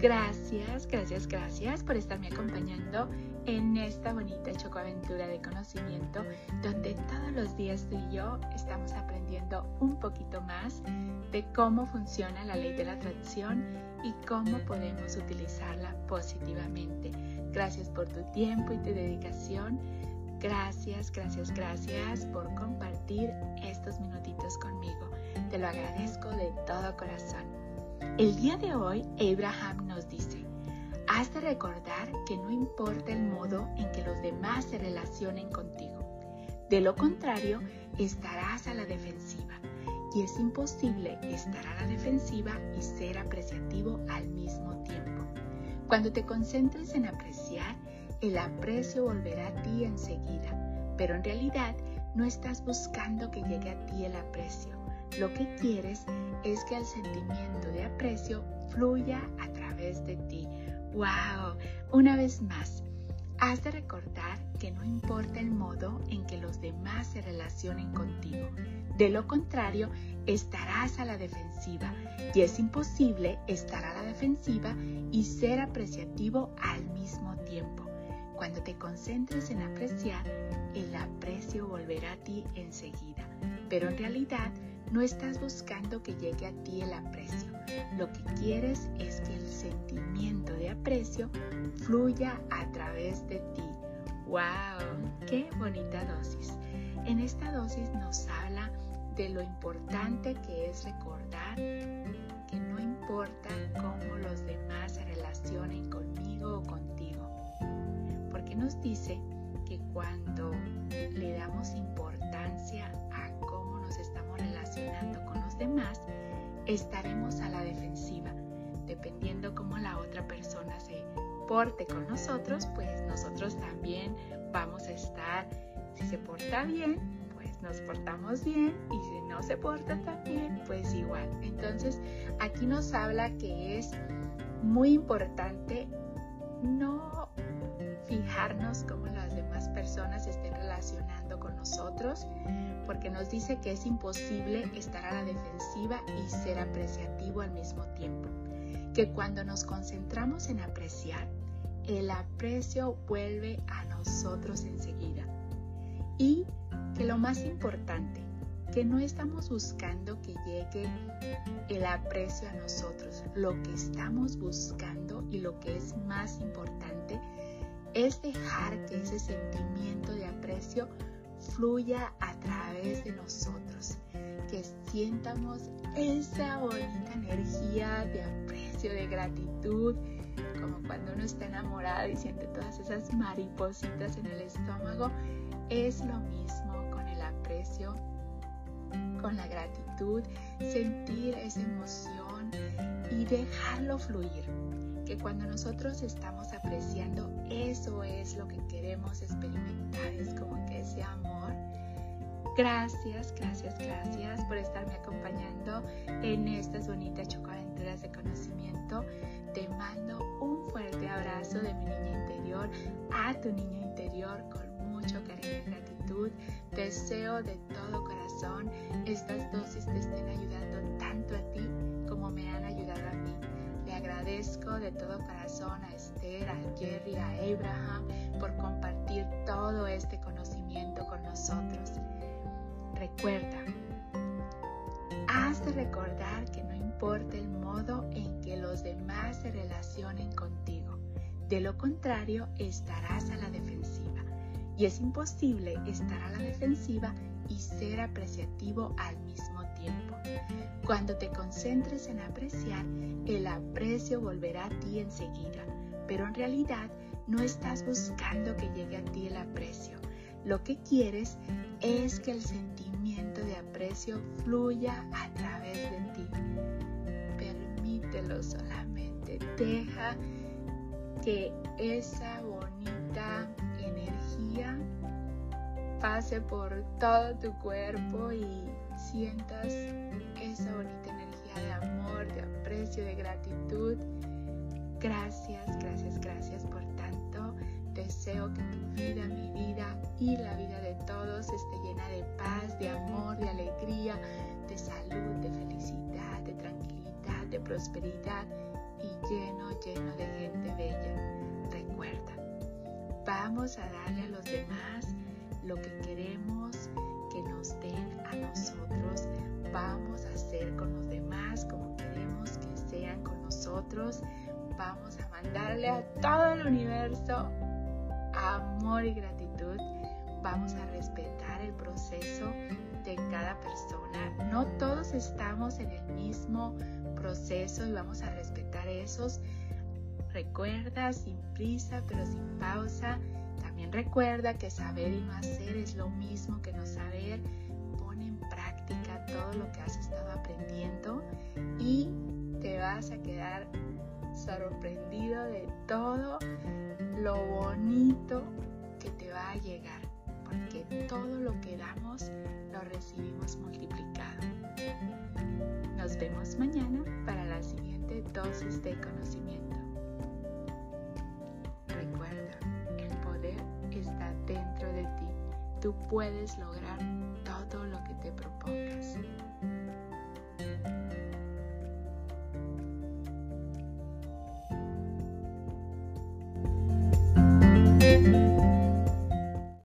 Gracias, gracias, gracias por estarme acompañando en esta bonita chocoaventura de conocimiento donde todos los días tú y yo estamos aprendiendo un poquito más de cómo funciona la ley de la atracción y cómo podemos utilizarla positivamente. Gracias por tu tiempo y tu dedicación. Gracias, gracias, gracias por compartir estos minutitos conmigo. Te lo agradezco de todo corazón. El día de hoy, Abraham nos dice, Has de recordar que no importa el modo en que los demás se relacionen contigo. De lo contrario, estarás a la defensiva. Y es imposible estar a la defensiva y ser apreciativo al mismo tiempo. Cuando te concentres en apreciar, el aprecio volverá a ti enseguida. Pero en realidad no estás buscando que llegue a ti el aprecio. Lo que quieres es que el sentimiento de aprecio fluya a través de ti ¡Wow! Una vez más, has de recordar que no importa el modo en que los demás se relacionen contigo. De lo contrario, estarás a la defensiva y es imposible estar a la defensiva y ser apreciativo al mismo tiempo. Cuando te concentres en apreciar, el aprecio volverá a ti enseguida. Pero en realidad no estás buscando que llegue a ti el aprecio. Lo que quieres es que el sentimiento de aprecio fluya a través de ti. ¡Wow! ¡Qué bonita dosis! En esta dosis nos habla de lo importante que es recordar que no importa cómo los demás se relacionen conmigo o contigo. Porque nos dice que cuando le damos importancia demás, estaremos a la defensiva. Dependiendo cómo la otra persona se porte con nosotros, pues nosotros también vamos a estar, si se porta bien, pues nos portamos bien y si no se porta tan bien, pues igual. Entonces, aquí nos habla que es muy importante no fijarnos cómo las demás personas estén relacionando con nosotros, porque nos dice que es imposible estar a la defensiva y ser apreciativo al mismo tiempo. Que cuando nos concentramos en apreciar, el aprecio vuelve a nosotros enseguida. Y que lo más importante, que no estamos buscando que llegue el aprecio a nosotros. Lo que estamos buscando y lo que es más importante es dejar que ese sentimiento de aprecio fluya a través de nosotros, que sientamos esa bonita energía de aprecio, de gratitud, como cuando uno está enamorado y siente todas esas maripositas en el estómago, es lo mismo con el aprecio, con la gratitud, sentir esa emoción y dejarlo fluir que cuando nosotros estamos apreciando, eso es lo que queremos experimentar, es como que ese amor. Gracias, gracias, gracias por estarme acompañando en estas bonitas chocoaventuras de conocimiento. Te mando un fuerte abrazo de mi niña interior a tu niño interior con mucho cariño y gratitud. Deseo de todo corazón estas dosis te estén ayudando tanto a ti como me han ayudado a agradezco de todo corazón a Esther, a Jerry, a Abraham por compartir todo este conocimiento con nosotros. Recuerda, has de recordar que no importa el modo en que los demás se relacionen contigo. De lo contrario, estarás a la defensiva. Y es imposible estar a la defensiva y ser apreciativo al mismo Cuando te concentres en apreciar, el aprecio volverá a ti enseguida, pero en realidad no estás buscando que llegue a ti el aprecio. Lo que quieres es que el sentimiento de aprecio fluya a través de ti. Permítelo solamente. Deja que esa bonita energía pase por todo tu cuerpo y sientas esa bonita energía de amor, de aprecio, de gratitud. Gracias, gracias, gracias por tanto. Deseo que tu vida, mi vida y la vida de todos esté llena de paz, de amor, de alegría, de salud, de felicidad, de tranquilidad, de prosperidad y lleno, lleno de gente bella. Recuerda, vamos a darle a los demás lo que nosotros. Vamos a mandarle a todo el universo amor y gratitud. Vamos a respetar el proceso de cada persona. No todos estamos en el mismo proceso y vamos a respetar esos. Recuerda, sin prisa pero sin pausa. También recuerda que saber y no hacer es lo mismo que no saber. Pon en práctica todo lo que has estado aprendiendo y vas a quedar sorprendido de todo lo bonito que te va a llegar, porque todo lo que damos lo recibimos multiplicado. Nos vemos mañana para la siguiente dosis de conocimiento. Recuerda, el poder está dentro de ti. Tú puedes lograr